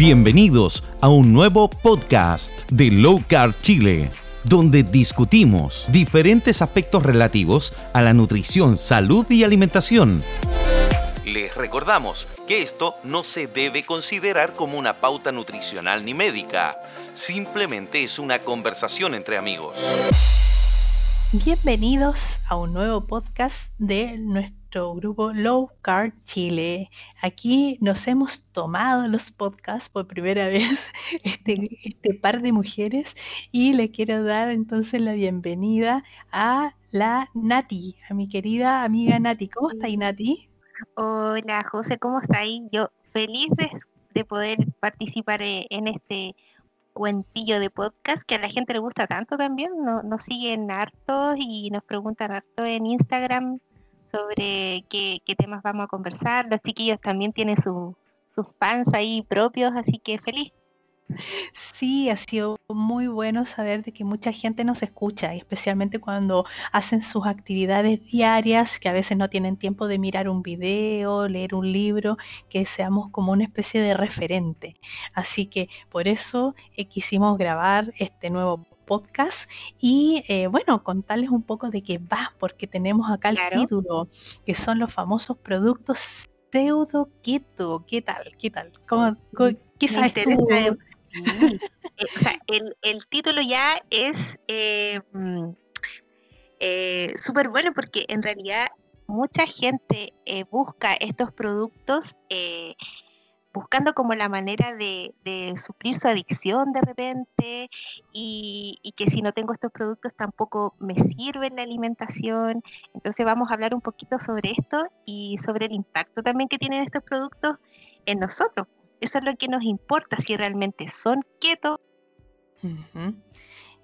Bienvenidos a un nuevo podcast de Low Carb Chile, donde discutimos diferentes aspectos relativos a la nutrición, salud y alimentación. Les recordamos que esto no se debe considerar como una pauta nutricional ni médica, simplemente es una conversación entre amigos. Bienvenidos a un nuevo podcast de nuestro grupo Low Carb Chile. Aquí nos hemos tomado los podcasts por primera vez, este, este par de mujeres, y le quiero dar entonces la bienvenida a la Nati, a mi querida amiga Nati. ¿Cómo está ahí, Nati? Hola, José, ¿cómo está ahí? Yo feliz de, poder participar eh, en este cuentillo de podcast que a la gente le gusta tanto también. Nos, siguen hartos y nos preguntan harto en Instagram sobre qué, temas vamos a conversar. Los chiquillos también tienen sus fans ahí propios, así que feliz. Sí, ha sido muy bueno saber de que mucha gente nos escucha, especialmente cuando hacen sus actividades diarias, que a veces no tienen tiempo de mirar un video, leer un libro, que seamos como una especie de referente. Así que por eso eh, quisimos grabar este nuevo podcast y eh, bueno, contarles un poco de qué va, porque tenemos acá el título, que son los famosos productos pseudo keto. ¿Qué tal? ¿Qué tal? ¿Cómo, qué sabes tú? Eh, o sea, el, título ya es eh, mm, eh, súper bueno porque en realidad mucha gente busca estos productos buscando como la manera de, suplir su adicción de repente y, que si no tengo estos productos tampoco me sirve la alimentación. Entonces vamos a hablar un poquito sobre esto y sobre el impacto también que tienen estos productos en nosotros. Eso es lo que nos importa, si realmente son quietos.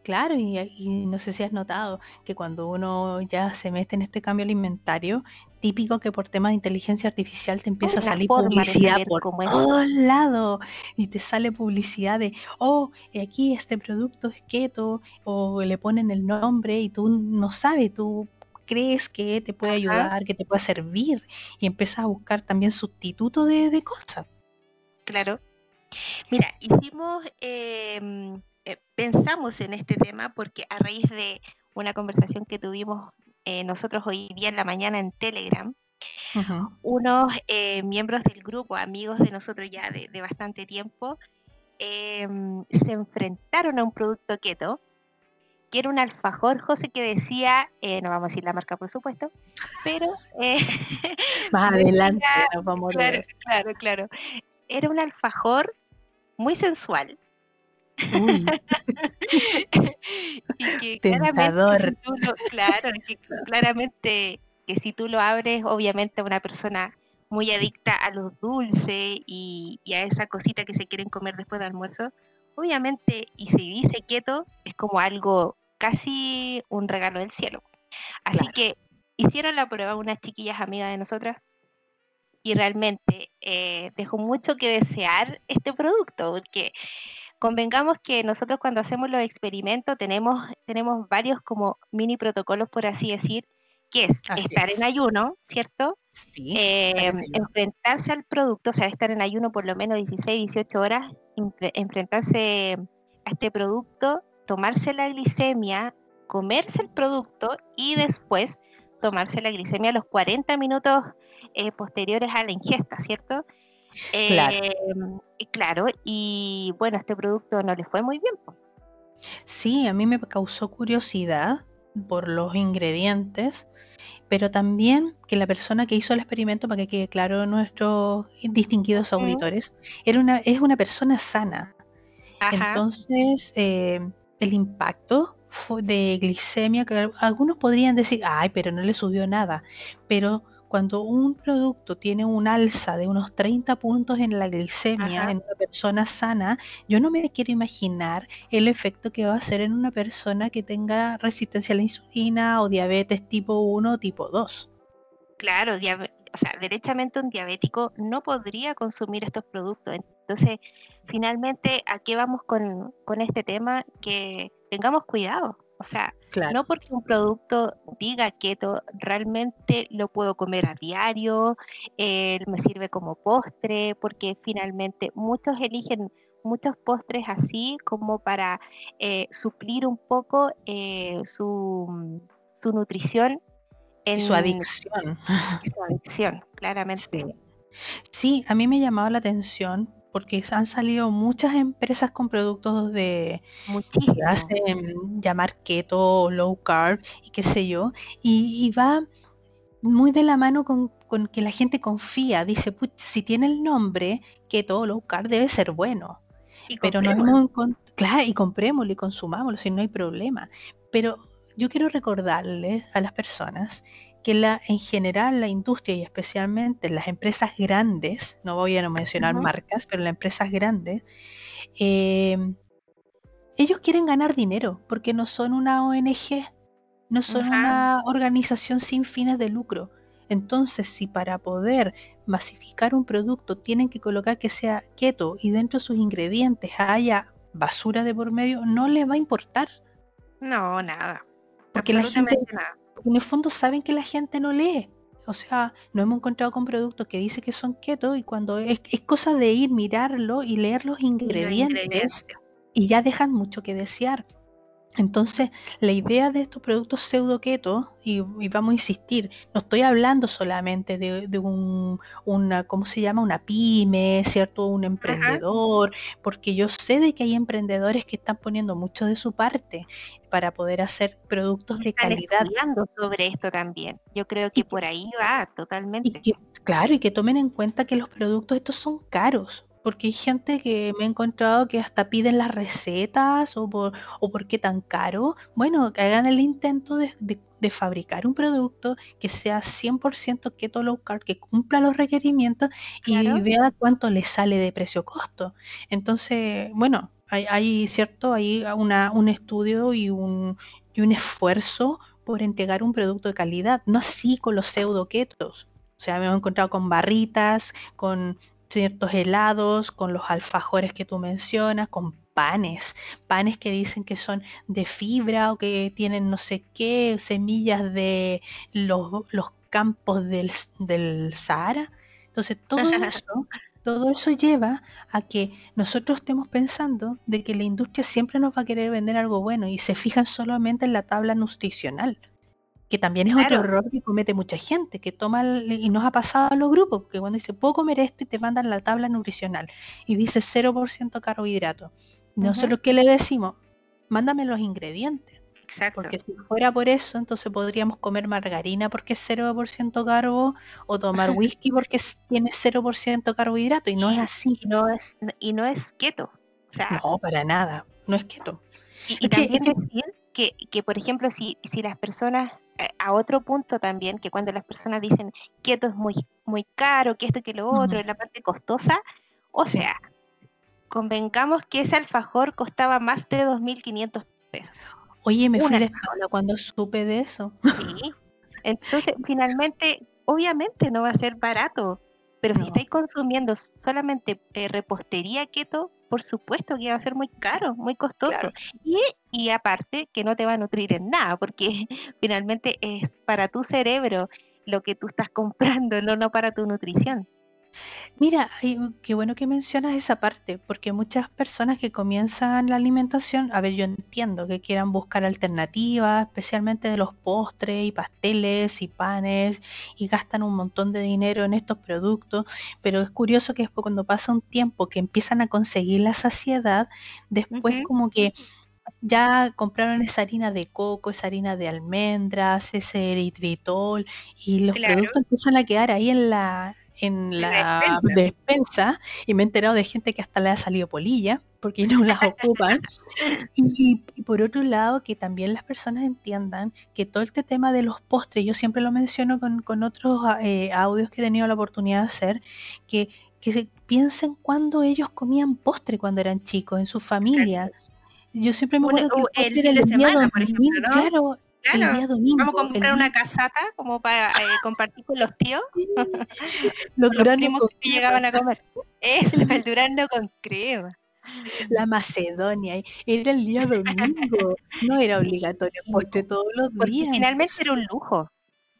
Claro, y, no sé si has notado que cuando uno ya se mete en este cambio alimentario, típico que por temas de inteligencia artificial te empieza a salir publicidad por todos lados y te sale publicidad de, oh, aquí este producto es keto, o le ponen el nombre y tú no sabes, tú crees que te puede ayudar, que te puede servir y empiezas a buscar también sustituto de cosas. Claro. Mira, hicimos, em, eh, pensamos en este tema porque a raíz de una conversación que tuvimos eh, nosotros hoy día en la mañana en Telegram, unos eh, miembros del grupo, amigos de nosotros ya de, bastante tiempo, em, se enfrentaron a un producto keto, que era un alfajor, José, que decía, no vamos a decir la marca por supuesto, pero... Más adelante vamos a ver. Claro, claro era un alfajor muy sensual. y que claramente, claro, que claramente que si tú lo abres, obviamente una persona muy adicta a los dulces y, a esa cosita que se quieren comer después del almuerzo, obviamente, y si dice quieto, es como algo casi un regalo del cielo. Así que hicieron la prueba unas chiquillas amigas de nosotras y realmente eh, dejó mucho que desear este producto, porque convengamos que nosotros cuando hacemos los experimentos tenemos, tenemos varios como mini protocolos, por así decir, que es estar en ayuno, ¿cierto? Sí, eh, enfrentarse al producto, o sea, estar en ayuno por lo menos 16, 18 horas, enfrentarse a este producto, tomarse la glicemia, comerse el producto y después tomarse la glicemia a los 40 minutos eh, posteriores a la ingesta, ¿cierto? Claro. Eh, claro, y bueno, este producto no le fue muy bien. Sí, a mí me causó curiosidad por los ingredientes, pero también que la persona que hizo el experimento, para que quede claro nuestros distinguidos auditores, era una, es una persona sana. Entonces, eh, el impacto de glicemia, que algunos podrían decir, ay, pero no le subió nada, pero cuando un producto tiene un alza de unos 30 puntos en la glicemia en una persona sana, yo no me quiero imaginar el efecto que va a hacer en una persona que tenga resistencia a la insulina o diabetes tipo 1 o tipo 2. Claro, o sea, derechamente un diabético no podría consumir estos productos. Entonces, finalmente, ¿a qué vamos con, con este tema? Que tengamos cuidado. O sea, no porque un producto diga keto, realmente lo puedo comer a diario, eh, me sirve como postre, porque finalmente muchos eligen muchos postres así como para eh, suplir un poco eh, su, su, nutrición. En, su adicción. Su adicción, claramente. Sí. a mí me llamaba la atención porque han salido muchas empresas con productos de que hacen llamar keto, low carb y qué sé yo, y, va muy de la mano con, que la gente confía, dice, si tiene el nombre keto, low carb debe ser bueno. pero no hemos claro, y comprémoslo y consumámoslo, si no hay problema. Pero yo quiero recordarles a las personas que la, en general la industria y especialmente las empresas grandes, no voy a mencionar marcas, pero las empresas grandes, em, ellos quieren ganar dinero porque no son una ONG, no son una organización sin fines de lucro. Entonces, si para poder masificar un producto tienen que colocar que sea keto y dentro de sus ingredientes haya basura de por medio, no les va a importar. No, nada. Porque la gente, nada en el fondo saben que la gente no lee. O sea, no hemos encontrado con productos que dicen que son keto y cuando es, cosa de ir, mirarlo y leer los ingredientes, y ya dejan mucho que desear. Entonces, la idea de estos productos pseudo keto, y, vamos a insistir, no estoy hablando solamente de, un, una, ¿cómo se llama? Una pyme, ¿cierto? Un emprendedor, porque yo sé de que hay emprendedores que están poniendo mucho de su parte para poder hacer productos de calidad. hablando sobre esto también. Yo creo que por ahí va totalmente. claro, y que tomen en cuenta que los productos estos son caros porque hay gente que me he encontrado que hasta piden las recetas o por, o por qué tan caro. Bueno, que hagan el intento de, fabricar un producto que sea 100% keto low carb, que cumpla los requerimientos y vea cuánto le sale de precio-costo. Entonces, bueno, hay, cierto, hay una, un estudio y un, y un esfuerzo por entregar un producto de calidad, no así con los pseudo ketos. O sea, me he encontrado con barritas, con ciertos helados, con los alfajores que tú mencionas, con panes, panes que dicen que son de fibra o que tienen no sé qué, semillas de los, campos del, del Sahara. Entonces todo eso, todo eso lleva a que nosotros estemos pensando de que la industria siempre nos va a querer vender algo bueno y se fijan solamente en la tabla nutricional que también es otro error que comete mucha gente, que toma, y nos ha pasado a los grupos, que cuando dice, puedo comer esto y te mandan la tabla nutricional y dice 0% carbohidrato. Nosotros, ¿qué le decimos? Mándame los ingredientes. Exacto. Porque si fuera por eso, entonces podríamos comer margarina porque es 0% carbo o tomar whisky porque tiene 0% carbohidrato y no es así. Y no es, y no es keto. no, para nada, no es keto. Y, también decir que, que, por ejemplo, si, si las personas eh, a otro punto también, que cuando las personas dicen que esto es muy, muy caro, que esto que lo otro, es la parte costosa, o sea, convengamos que ese alfajor costaba más de 2.500 pesos. Oye, me fui cuando supe de eso. Sí. Entonces, finalmente, obviamente no va a ser barato, pero si estáis consumiendo solamente eh, repostería keto, por supuesto que va a ser muy caro, muy costoso. Y, y aparte que no te va a nutrir en nada, porque finalmente es para tu cerebro lo que tú estás comprando, no, no para tu nutrición. Mira, qué bueno que mencionas esa parte, porque muchas personas que comienzan la alimentación, a ver, yo entiendo que quieran buscar alternativas, especialmente de los postres y pasteles y panes, y gastan un montón de dinero en estos productos, pero es curioso que después cuando pasa un tiempo que empiezan a conseguir la saciedad, después como que ya compraron esa harina de coco, esa harina de almendras, ese eritritol, y los productos empiezan a quedar ahí en la en la despensa. y me he enterado de gente que hasta le ha salido polilla porque no las ocupan. y, por otro lado, que también las personas entiendan que todo este tema de los postres, yo siempre lo menciono con, otros eh, audios que he tenido la oportunidad de hacer, que, que piensen cuando ellos comían postre cuando eran chicos, en su familia. Yo siempre me acuerdo que el, el, de semana, por ejemplo, ¿no? Claro, vamos a comprar una casata como para eh, compartir con los tíos. los, primos que llegaban a comer. Eso, el durando con crema. La Macedonia, era el día domingo, no era obligatorio postre todos los días. Finalmente era un lujo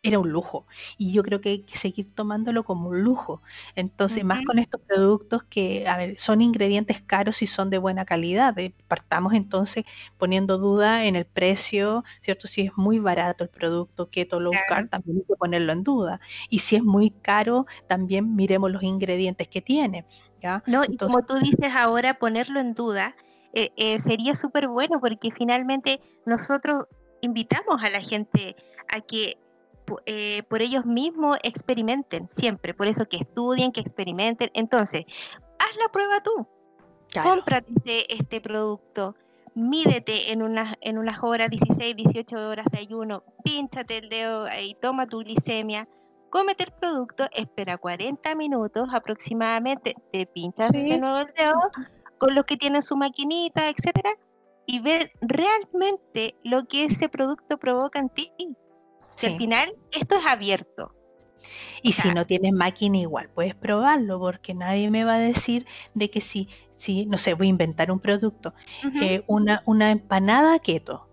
era un lujo. Y yo creo que hay que seguir tomándolo como un lujo. Entonces, más con estos productos que, a ver, son ingredientes caros y son de buena calidad. Eh, partamos entonces poniendo duda en el precio, ¿cierto? Si es muy barato el producto keto low carb, también hay que ponerlo en duda. Y si es muy caro, también miremos los ingredientes que tiene. ¿ya? No, y como tú dices ahora, ponerlo en duda. Eh, eh, sería súper bueno porque finalmente nosotros invitamos a la gente a que eh, por ellos mismos experimenten siempre, por eso que estudien, que experimenten. Entonces, haz la prueba tú. Cómprate este, este, producto, mídete en unas, en unas horas, 16, 18 horas de ayuno, pínchate el dedo y toma tu glicemia, cómete el producto, espera 40 minutos aproximadamente, te pinchas de nuevo el dedo con los que tienen su maquinita, etcétera, y ver realmente lo que ese producto provoca en ti al final esto es abierto. Y si no tienes máquina igual, puedes probarlo, porque nadie me va a decir de que si, si no sé, voy a inventar un producto, eh, una, una empanada keto,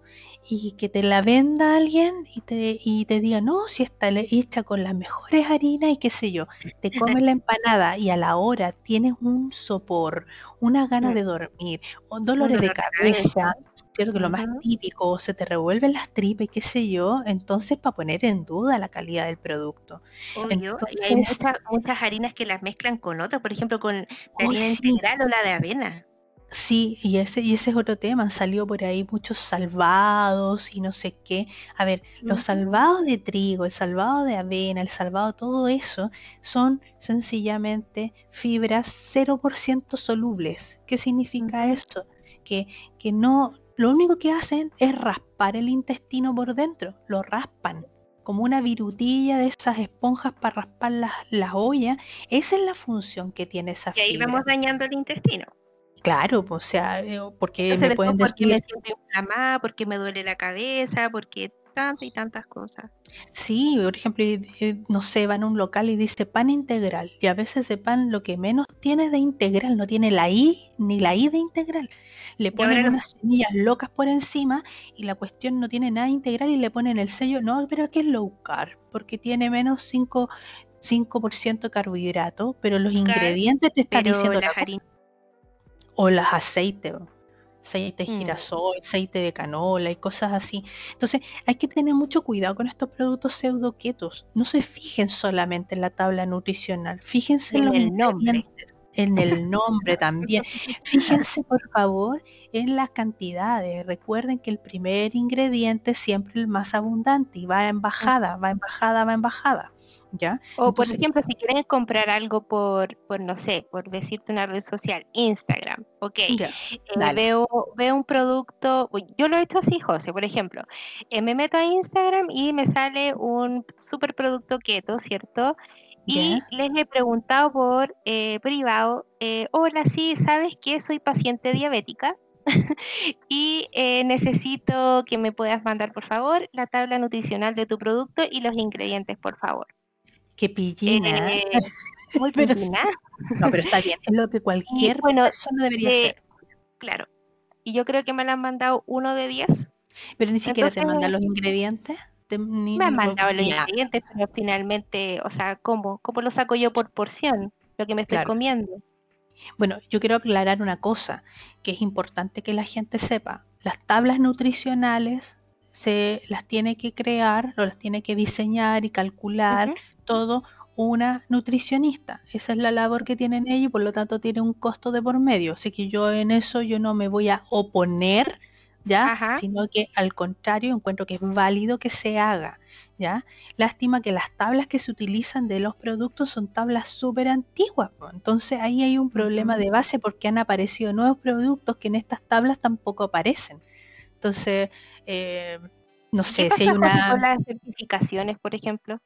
y que te la venda alguien y te, y te diga, no, si está hecha con las mejores harinas y qué sé yo, te comes la empanada y a la hora tienes un sopor, una gana mm. de dormir, dolores de cabeza, ¿cierto? Que lo más típico, se te revuelven las tripas y qué sé yo, entonces para poner en duda la calidad del producto. Obvio, y hay muchas, muchas harinas que las mezclan con otras, por ejemplo, con la harina integral o la de avena. Sí, y ese, y ese es otro tema. Han salido por ahí muchos salvados y no sé qué. A ver, los salvados de trigo, el salvado de avena, el salvado, todo eso son sencillamente fibras 0% solubles. ¿Qué significa esto? Que, que no, lo único que hacen es raspar el intestino por dentro, lo raspan como una virutilla de esas esponjas para raspar las, las ollas. Esa es la función que tiene esa fibra. Y ahí vamos dañando el intestino. Claro, o sea, eh, porque me pueden decir... Porque me siento inflamada, porque me duele la cabeza, porque tantas y tantas cosas. Sí, por ejemplo, no sé, van a un local y dice pan integral, y a veces ese pan lo que menos tiene de integral, no tiene la I ni la I de integral le ponen unas semillas locas por encima y la cuestión no tiene nada integral y le ponen el sello, no, pero que es low carb, porque tiene menos 5, 5% de carbohidrato, pero los ingredientes te están diciendo la o las aceites, aceite de mm. girasol, aceite de canola y cosas así. Entonces, hay que tener mucho cuidado con estos productos pseudo ketos. No se fijen solamente en la tabla nutricional, fíjense en, el nombre en el nombre también. Fíjense por favor en las cantidades. Recuerden que el primer ingrediente es siempre el más abundante y va en bajada, va en bajada, va en bajada. ¿Ya? O por ejemplo, si quieren comprar algo por, por, no sé, por decirte una red social, Instagram, ok, eh, veo, veo un producto, yo lo he hecho así, José, por ejemplo, eh, me meto a Instagram y me sale un super producto keto, ¿cierto? Y les he preguntado por eh, privado, eh, hola, sí, ¿sabes que soy paciente diabética? y eh, necesito que me puedas mandar, por favor, la tabla nutricional de tu producto y los ingredientes, por favor. Qué pillina. Muy pero, No, pero está bien, es lo que cualquier bueno, persona debería hacer. Claro. Y yo creo que me la han mandado uno de diez. Pero ni siquiera se mandan los ingredientes me han mandado los ingredientes, pero finalmente, o sea, ¿cómo? ¿Cómo lo saco yo por porción? Lo que me estoy comiendo. Bueno, yo quiero aclarar una cosa que es importante que la gente sepa. Las tablas nutricionales se las tiene que crear o las tiene que diseñar y calcular todo una nutricionista. Esa es la labor que tienen ellos y por lo tanto tiene un costo de por medio. Así que yo en eso yo no me voy a oponer ¿ya? Sino que al contrario encuentro que es válido que se haga, ¿ya? Lástima que las tablas que se utilizan de los productos son tablas súper antiguas, entonces ahí hay un problema de base porque han aparecido nuevos productos que en estas tablas tampoco aparecen. Entonces, eh, no sé si hay una... Con las certificaciones, por ejemplo.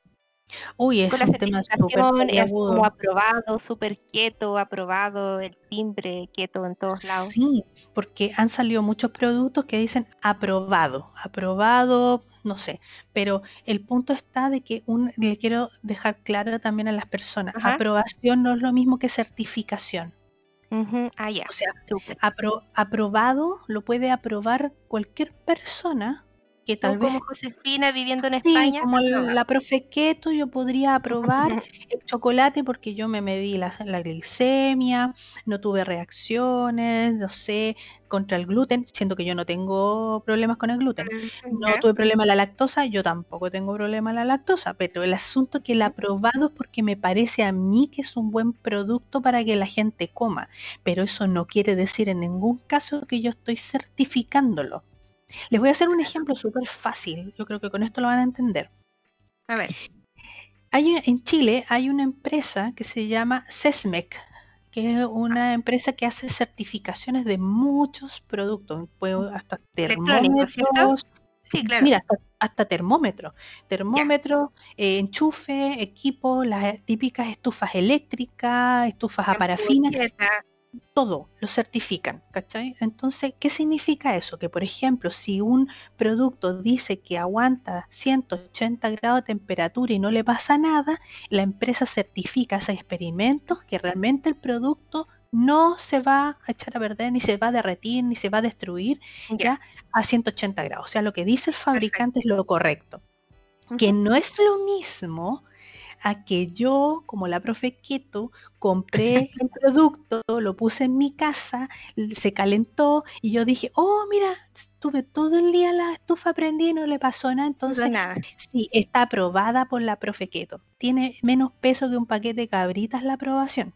Uy, es un tema súper es como aprobado, súper quieto, aprobado, el timbre quieto en todos lados. Sí, porque han salido muchos productos que dicen aprobado, aprobado, no sé, pero el punto está de que un, le quiero dejar claro también a las personas, aprobación no es lo mismo que certificación. Ah, o sea, aprobado lo puede aprobar cualquier persona que tal vez como Josefina viviendo en España. Como la profe Keto, yo podría aprobar el chocolate porque yo me medí la, glicemia, no tuve reacciones, no sé, contra el gluten, siendo que yo no tengo problemas con el gluten. No tuve problema la lactosa, yo tampoco tengo problema la lactosa, pero el asunto que el aprobado es porque me parece a mí que es un buen producto para que la gente coma, pero eso no quiere decir en ningún caso que yo estoy certificándolo. Les voy a hacer un ejemplo súper fácil. Yo creo que con esto lo van a entender. A ver. Hay, en Chile hay una empresa que se llama CESMEC, que es una empresa que hace certificaciones de muchos productos, hasta termómetros. Sí, claro. Mira, hasta, termómetros. Termómetro, eh, enchufe, equipo, las típicas estufas eléctricas, estufas a parafina todo lo certifican, ¿cachai? Entonces, ¿qué significa eso? Que, por ejemplo, si un producto dice que aguanta 180 grados de temperatura y no le pasa nada, la empresa certifica esos experimentos que realmente el producto no se va a echar a perder, ni se va a derretir, ni se va a destruir ya a 180 grados. O sea, lo que dice el fabricante es lo correcto. Que no es lo mismo a que yo, como la profe Keto, compré el producto, lo puse en mi casa, se calentó y yo dije, oh, mira, estuve todo el día la estufa prendida y no le pasó nada. Entonces, nada. sí, está aprobada por la profe Keto. Tiene menos peso que un paquete de cabritas la aprobación.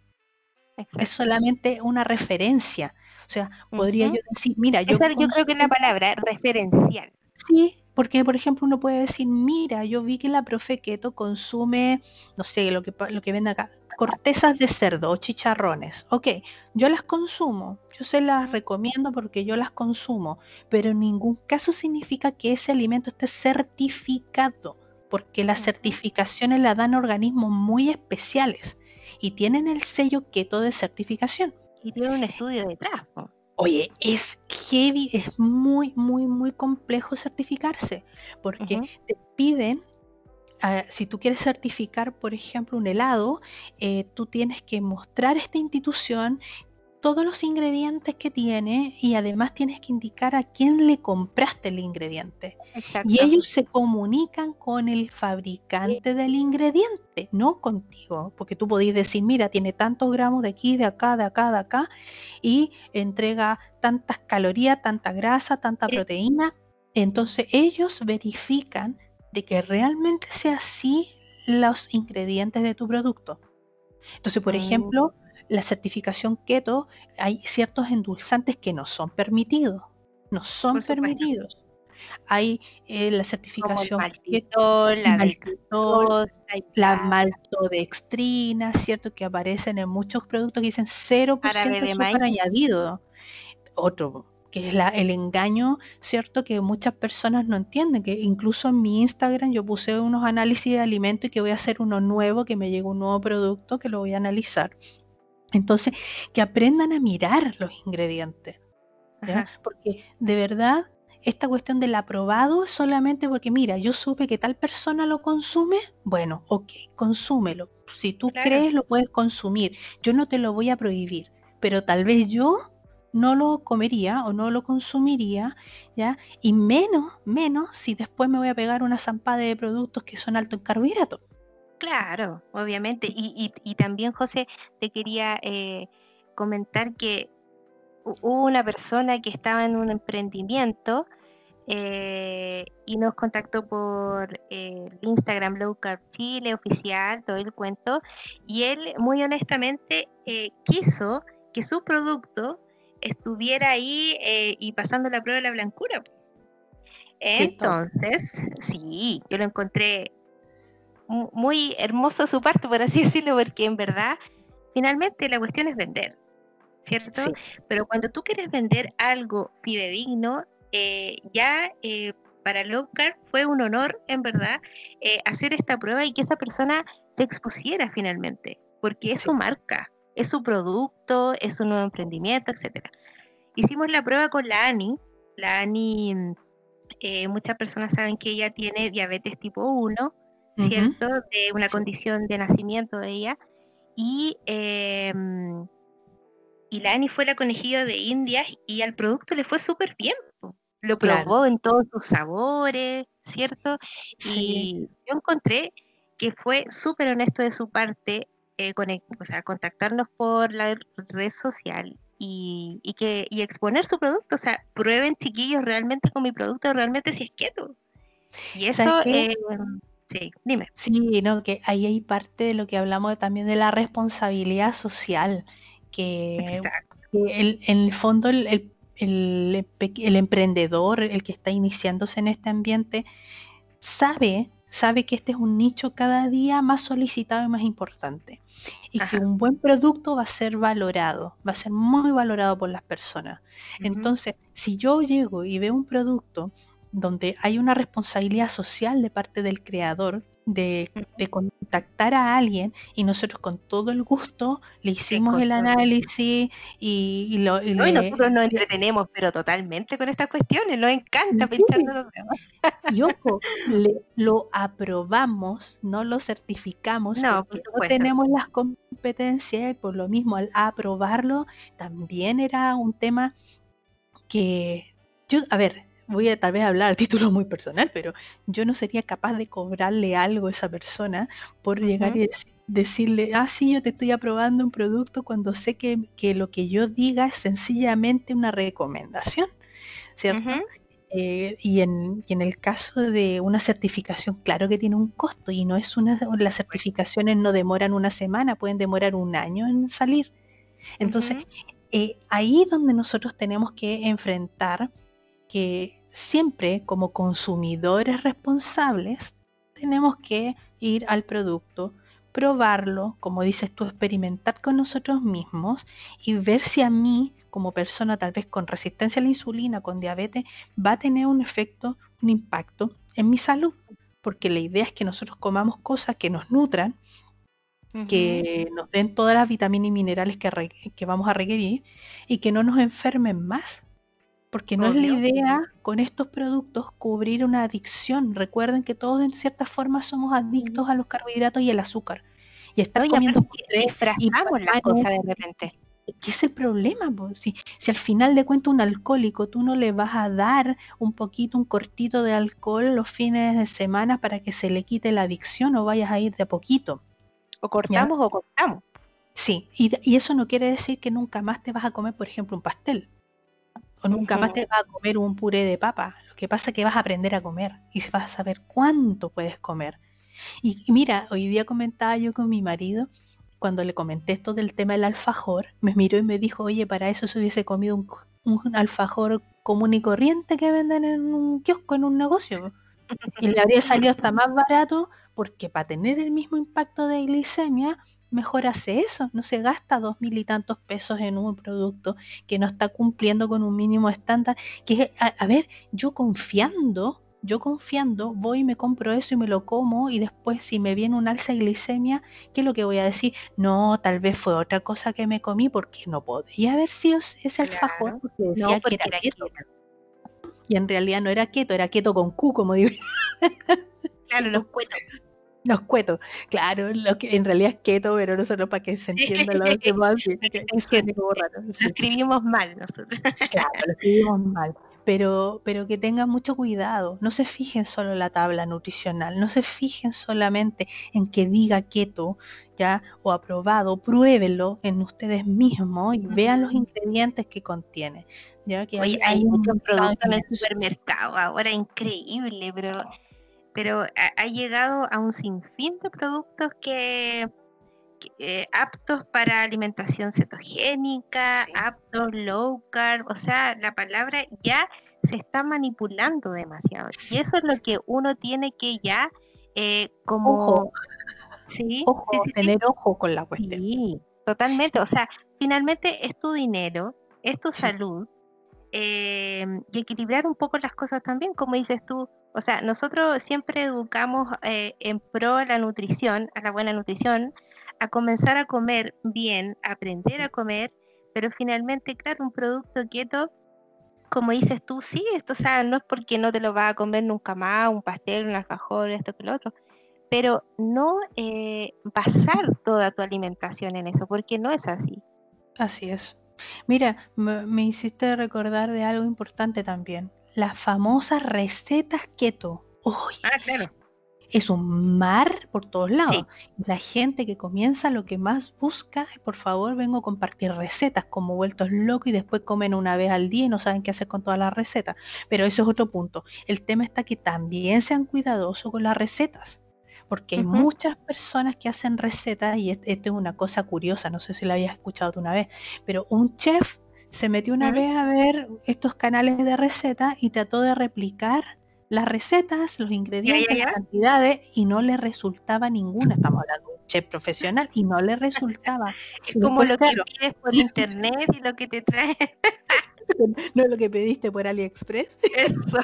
Es solamente una referencia. O sea, podría yo decir, mira, yo... yo creo que es la palabra, referencial. Sí, porque, por ejemplo, uno puede decir, mira, yo vi que la profe Keto consume, no sé, lo que, lo que vende acá, cortezas de cerdo o chicharrones. Ok, yo las consumo, yo se las recomiendo porque yo las consumo, pero en ningún caso significa que ese alimento esté certificado, porque las certificaciones la dan organismos muy especiales y tienen el sello Keto de certificación. Y tiene un estudio detrás. Oye, es heavy, es muy, muy, muy complejo certificarse, porque te piden, ah, si tú quieres certificar, por ejemplo, un helado, eh, tú tienes que mostrar a esta institución todos los ingredientes que tiene y además tienes que indicar a quién le compraste el ingrediente. Y ellos se comunican con el fabricante del ingrediente, no contigo, porque tú podés decir, mira, tiene tantos gramos de aquí, de acá, de acá, de acá, y entrega tantas calorías, tanta grasa, tanta proteína. Entonces ellos verifican de que realmente sea así los ingredientes de tu producto. Entonces, por mm. ejemplo, la certificación keto, hay ciertos endulzantes que no son permitidos. No son permitidos. Hay eh, la certificación keto, la, la maltodextrina, ¿cierto? Que aparecen en muchos productos que dicen 0% de azúcar añadido. Otro, que es la, el engaño, ¿cierto? Que muchas personas no entienden, que incluso en mi Instagram yo puse unos análisis de alimento y que voy a hacer uno nuevo, que me llegó un nuevo producto que lo voy a analizar. Entonces, que aprendan a mirar los ingredientes. Porque de verdad, esta cuestión del aprobado es solamente porque, mira, yo supe que tal persona lo consume, bueno, ok, consúmelo. Si tú crees, lo puedes consumir. Yo no te lo voy a prohibir, pero tal vez yo no lo comería o no lo consumiría, ¿ya? Y menos, menos si después me voy a pegar una zampada de productos que son altos en carbohidratos. Claro, obviamente. Y, y, también, José, te quería eh, comentar que hubo una persona que estaba en un emprendimiento eh, y nos contactó por el Instagram Low Carb Chile oficial, todo el cuento, y él muy honestamente eh, quiso que su producto estuviera ahí y pasando la prueba de la blancura. Entonces, sí, yo lo encontré muy hermoso su parte, por así decirlo, porque en verdad, finalmente la cuestión es vender, ¿cierto? Pero cuando tú quieres vender algo fidedigno, eh, ya eh, para Lowcar fue un honor, en verdad, eh, hacer esta prueba y que esa persona se expusiera finalmente, porque es su marca, es su producto, es un nuevo emprendimiento, etcétera. Hicimos la prueba con la Ani, la Ani, muchas personas saben que ella tiene diabetes tipo 1, ¿cierto? De una condición de nacimiento de ella. Y em, y la Ani fue la conejilla de Indias y al producto le fue súper bien. Lo probó en todos sus sabores, ¿cierto? Y yo encontré que fue súper honesto de su parte eh, o sea, contactarnos por la red social y, que, y exponer su producto. O sea, prueben chiquillos realmente con mi producto, realmente si es keto. Y eso, eh, sí, dime. Sí, no, que ahí hay parte de lo que hablamos también de la responsabilidad social, que, en el fondo el, el, el, emprendedor, el que está iniciándose en este ambiente, sabe, sabe que este es un nicho cada día más solicitado y más importante. Y que un buen producto va a ser valorado, va a ser muy valorado por las personas. Entonces, si yo llego y veo un producto donde hay una responsabilidad social de parte del creador, de, contactar a alguien y nosotros con todo el gusto le hicimos el análisis y, lo... Y, nosotros nos entretenemos, pero totalmente con estas cuestiones, nos encanta pensar en los demás. Y ojo, lo aprobamos, no lo certificamos, no, no tenemos las competencias y por lo mismo al aprobarlo también era un tema que yo, a ver, voy a tal vez hablar a título muy personal, pero yo no sería capaz de cobrarle algo a esa persona por llegar y decirle, ah, sí, yo te estoy aprobando un producto cuando sé que, lo que yo diga es sencillamente una recomendación, ¿cierto? Eh, y, en, y, en, el caso de una certificación, claro que tiene un costo y no es una, las certificaciones no demoran una semana, pueden demorar un año en salir. Entonces, eh, ahí donde nosotros tenemos que enfrentar que siempre como consumidores responsables tenemos que ir al producto, probarlo, como dices tú, experimentar con nosotros mismos y ver si a mí, como persona tal vez con resistencia a la insulina, con diabetes, va a tener un efecto, un impacto en mi salud. Porque la idea es que nosotros comamos cosas que nos nutran, que nos den todas las vitaminas y minerales que, que vamos a requerir y que no nos enfermen más porque no es la idea con estos productos cubrir una adicción. Recuerden que todos en cierta forma somos adictos a los carbohidratos y el azúcar. Y estar comiendo y la cosa de repente. ¿Qué es el problema? Si, si al final de cuentas un alcohólico tú no le vas a dar un poquito, un cortito de alcohol los fines de semana para que se le quite la adicción o vayas a ir de a poquito. O cortamos o cortamos. Sí, y, y eso no quiere decir que nunca más te vas a comer, por ejemplo, un pastel o nunca más te vas a comer un puré de papa. Lo que pasa es que vas a aprender a comer y vas a saber cuánto puedes comer. Y, mira, hoy día comentaba yo con mi marido, cuando le comenté esto del tema del alfajor, me miró y me dijo, oye, para eso se hubiese comido un, un alfajor común y corriente que venden en un kiosco, en un negocio. Y le habría salido hasta más barato porque para tener el mismo impacto de glicemia mejor hace eso, no se gasta dos mil y tantos pesos en un producto que no está cumpliendo con un mínimo estándar, que a, ver, yo confiando, yo confiando, voy y me compro eso y me lo como y después si me viene un alza de glicemia, ¿qué es lo que voy a decir? No, tal vez fue otra cosa que me comí porque no podía haber sido ese alfajor porque decía que era, keto. Y en realidad no era keto, era keto con Q, como digo. claro, los cuetos. Los cuetos, claro, lo que en realidad es keto, pero no solo para que se entienda lo demás. es que como raro. Lo escribimos mal nosotros. Claro, lo escribimos mal. Pero, pero que tengan mucho cuidado, no se fijen solo en la tabla nutricional, no se fijen solamente en que diga keto, ya, o aprobado, pruébenlo en ustedes mismos y vean los ingredientes que contiene. Ya que hay, muchos productos en el supermercado ahora increíble, pero pero ha, llegado a un sinfín de productos que, eh, aptos para alimentación cetogénica, aptos low carb, o sea, la palabra ya se está manipulando demasiado. Y eso es lo que uno tiene que ya eh, como... Ojo, ¿sí? ojo tener ojo con la cuestión. Sí, totalmente. O sea, finalmente es tu dinero, es tu salud, eh, y equilibrar un poco las cosas también, como dices tú, o sea, nosotros siempre educamos eh, en pro a la nutrición, a la buena nutrición, a comenzar a comer bien, aprender a comer, pero finalmente, claro, un producto keto, como dices tú, sí, esto o sea, no es porque no te lo vas a comer nunca más, un pastel, un alfajor, esto que lo otro, pero no eh, basar toda tu alimentación en eso, porque no es así. Así es. Mira, me, hiciste recordar de algo importante también. Las famosas recetas keto. ah, claro es un mar por todos lados. La gente que comienza lo que más busca es, por favor, vengo a compartir recetas como vueltos locos y después comen una vez al día y no saben qué hacer con todas las recetas. Pero eso es otro punto. El tema está que también sean cuidadosos con las recetas. Porque hay muchas personas que hacen recetas y esto es una cosa curiosa, no sé si la habías escuchado una vez, pero un chef se metió una vez a ver estos canales de recetas y trató de replicar las recetas, los ingredientes, las cantidades y no le resultaba ninguna. Estamos hablando de un chef profesional y no le resultaba. Es como lo que pides por internet y lo que te trae. no lo que pediste por AliExpress. Eso.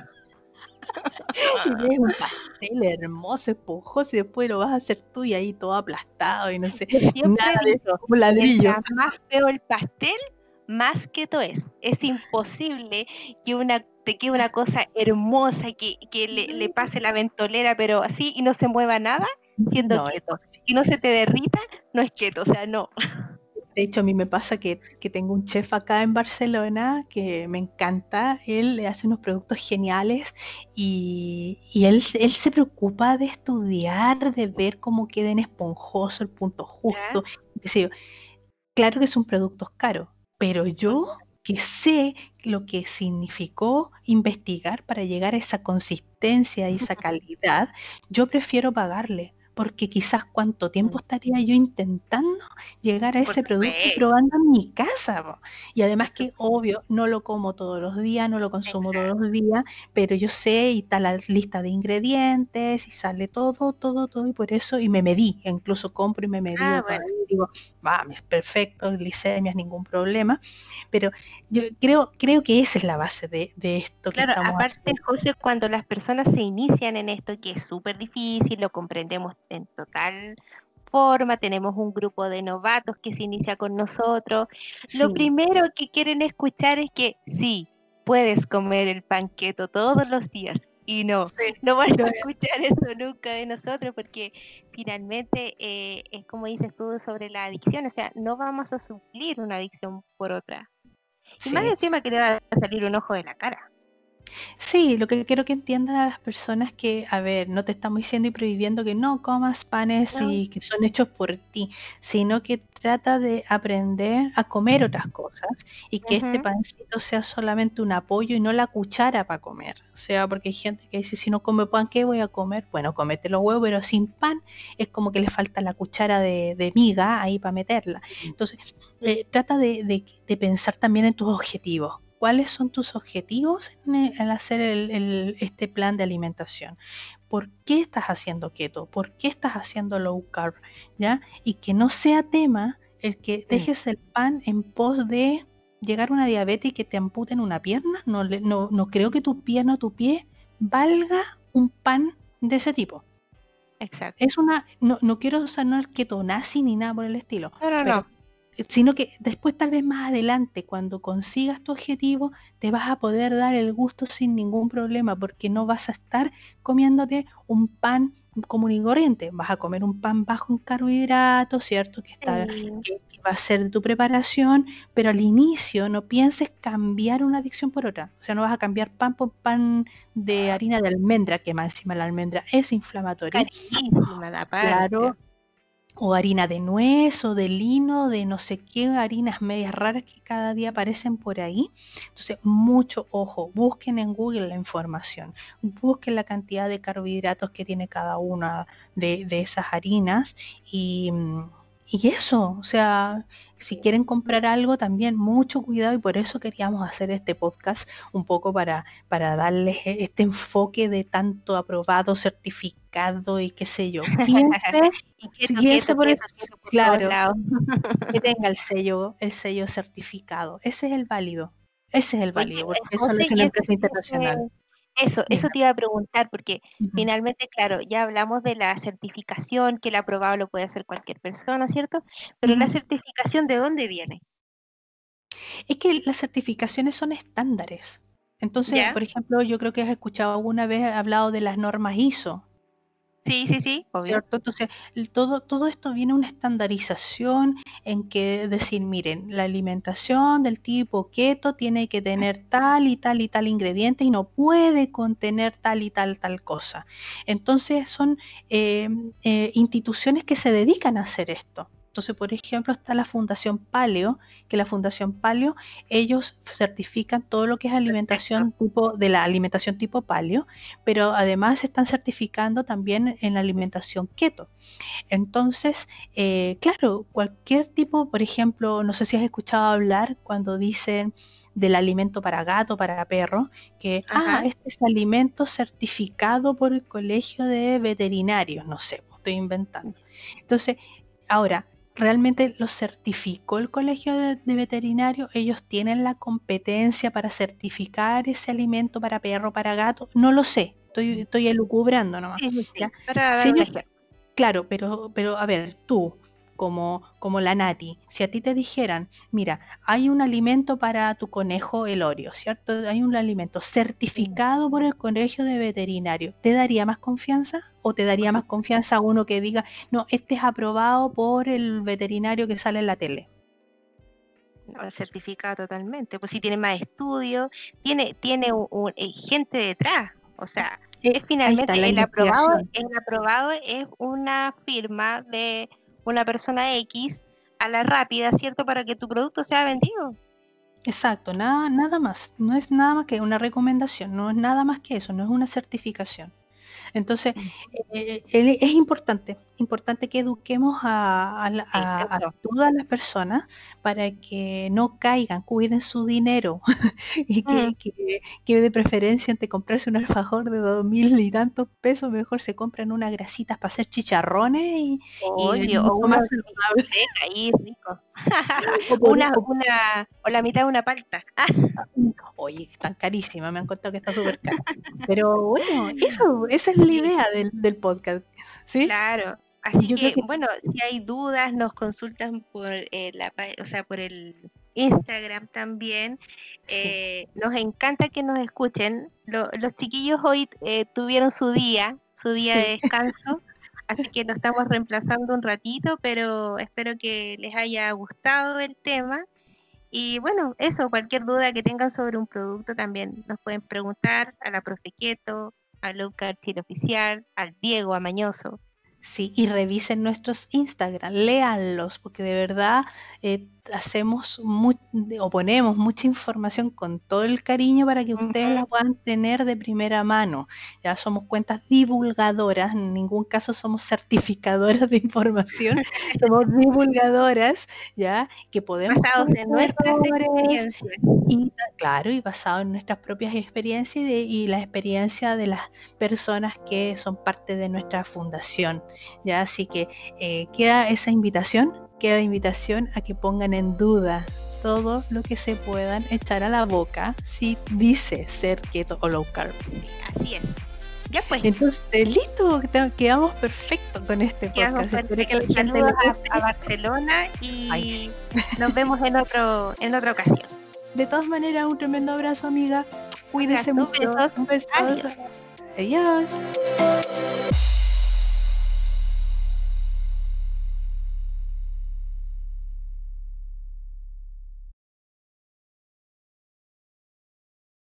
y es un pastel hermoso, esponjoso, y después lo vas a hacer tú y ahí todo aplastado y no sé, nada de eso, un ladrillo. más feo el pastel, más keto es. Es imposible que una te quede una cosa hermosa, que, que le, le, pase la ventolera, pero así y no se mueva nada, siendo keto. Y no se te derrita, no es keto, o sea, no. De hecho, a mí me pasa que, que, tengo un chef acá en Barcelona que me encanta. Él le hace unos productos geniales y, y él, él, se preocupa de estudiar, de ver cómo queda en esponjoso el punto justo. Claro que son productos caros, pero yo que sé lo que significó investigar para llegar a esa consistencia y esa calidad, yo prefiero pagarle porque quizás cuánto tiempo estaría yo intentando llegar a ese producto y probando en mi casa. Y además que obvio, no lo como todos los días, no lo consumo todos los días, pero yo sé y está la lista de ingredientes y sale todo, todo, todo y por eso, y me medí, incluso compro y me medí. Ah, y digo, va, es perfecto, glicemia, ningún problema. Pero yo creo, creo que esa es la base de, esto. Claro, aparte, José, cuando las personas se inician en esto, que es súper difícil, lo comprendemos en total forma, tenemos un grupo de novatos que se inicia con nosotros. Lo primero que quieren escuchar es que sí, puedes comer el panqueto todos los días. Y no, no van a escuchar eso nunca de nosotros porque finalmente eh, es como dices tú sobre la adicción, o sea, no vamos a suplir una adicción por otra. Y más encima que le va a salir un ojo de la cara. Sí, lo que quiero que entiendan a las personas que, a ver, no te estamos diciendo y prohibiendo que no comas panes y que son hechos por ti, sino que trata de aprender a comer otras cosas y que este pancito sea solamente un apoyo y no la cuchara para comer. O sea, porque hay gente que dice, si no come pan, ¿qué voy a comer? Bueno, comete los huevos, pero sin pan es como que le falta la cuchara de, miga ahí para meterla. Entonces, eh, trata de pensar también en tus objetivos cuáles son tus objetivos al hacer este plan de alimentación. ¿Por qué estás haciendo keto? ¿Por qué estás haciendo low carb? ¿Ya? Y que no sea tema el que dejes el pan en pos de llegar a una diabetes y que te amputen una pierna. No, no, no creo que tu pierna o tu pie valga un pan de ese tipo. Exacto. Es una, no, no quiero sanar keto nazi ni nada por el estilo. No, no, no sino que después tal vez más adelante, cuando consigas tu objetivo, te vas a poder dar el gusto sin ningún problema, porque no vas a estar comiéndote un pan común y corriente, vas a comer un pan bajo en carbohidratos, ¿cierto? Que, está, que, va a ser de tu preparación, pero al inicio no pienses cambiar una adicción por otra, o sea, no vas a cambiar pan por pan de harina de almendra, que más encima la almendra es inflamatoria. Claro, o harina de nuez o de lino, de no sé qué harinas medias raras que cada día aparecen por ahí. Entonces, mucho ojo, busquen en Google la información, busquen la cantidad de carbohidratos que tiene cada una de, de esas harinas y mm, y eso, o sea, si quieren comprar algo también mucho cuidado y por eso queríamos hacer este podcast un poco para, para darles e, este enfoque de tanto aprobado, certificado y qué sé yo. Piense, por eso, claro, que tenga el sello, el sello certificado. Ese es el válido. Ese es el válido, porque eso es una empresa internacional. Eso, eso te iba a preguntar, porque finalmente, claro, ya hablamos de la certificación, que el aprobado lo puede hacer cualquier persona, ¿cierto? Pero la certificación, ¿de dónde viene? Es que las certificaciones son estándares. Entonces, por ejemplo, yo creo que has escuchado alguna vez hablado de las normas ISO. Sí, sí, sí, ¿cierto? Entonces, todo, todo esto viene una estandarización en que decir, miren, la alimentación del tipo keto tiene que tener tal y tal y tal ingrediente y no puede contener tal y tal tal cosa. Entonces, son eh, eh, instituciones que se dedican a hacer esto. Entonces, por ejemplo, está la Fundación Paleo, que la Fundación Paleo, ellos certifican todo lo que es alimentación tipo, de la alimentación tipo paleo, pero además están certificando también en la alimentación keto. Entonces, eh, claro, cualquier tipo, por ejemplo, no sé si has escuchado hablar cuando dicen del alimento para gato, para perro, que, ah, este es alimento certificado por el colegio de veterinarios, no sé, estoy inventando. Entonces, ahora, realmente lo certificó el colegio de, veterinario, ellos tienen la competencia para certificar ese alimento para perro, para gato, no lo sé, estoy, estoy elucubrando nomás. claro, pero, pero a ver, tú, como, como la Nati, si a ti te dijeran, mira, hay un alimento para tu conejo el Oreo, ¿cierto? Hay un alimento certificado por el colegio de veterinario, ¿te daría más confianza? ¿O te daría más confianza a uno que diga, no, este es aprobado por el veterinario que sale en la tele? No, certificado totalmente, pues si tiene más estudios, tiene, tiene eh, gente detrás, o sea, eh, es finalmente el aprobado, el aprobado es una firma de una persona X a la rápida, ¿cierto? Para que tu producto sea vendido. Exacto, nada, nada más. No es nada más que una recomendación, no es nada más que eso, no es una certificación. Entonces, eh, eh, es importante, importante que eduquemos a, todas las personas para que no caigan, cuiden su dinero y mm. que, de preferencia entre comprarse un alfajor de dos mil y tantos pesos, mejor se compran unas grasitas para hacer chicharrones y, o una ahí rico. una, una, o la mitad de una palta. Oye, están carísimas, me han contado que está súper cara. Pero bueno, eso, esa es la idea del, del podcast. ¿sí? Claro, Así que, bueno, si hay dudas, nos consultan por, eh, la, o sea, por el Instagram también. Eh, nos encanta que nos escuchen. los chiquillos hoy eh, tuvieron su día, su día de descanso, así que nos estamos reemplazando un ratito, pero espero que les haya gustado el tema. Y bueno, eso, cualquier duda que tengan sobre un producto también nos pueden preguntar a la profe Quieto, a Luca Chile Oficial, al Diego Amañoso. Sí, y revisen nuestros Instagram, léanlos, porque de verdad eh, hacemos o ponemos mucha información con todo el cariño para que ustedes la puedan tener de primera mano. Ya somos cuentas divulgadoras, en ningún caso somos certificadoras de información, somos divulgadoras, ya que podemos basados en nuestras experiencias y claro y basados en nuestras propias experiencias y, y la experiencia de las personas que son parte de nuestra fundación. Ya así que eh, queda esa invitación queda invitación a que pongan en duda todo lo que se puedan echar a la boca si dice ser keto o low carb. Así es. Ya pues. Entonces, listo, quedamos perfecto con este podcast. que la gente a, Barcelona y nos vemos en otro en otra ocasión. De todas maneras, un tremendo abrazo, amiga. Cuídense mucho. Un beso. Adiós.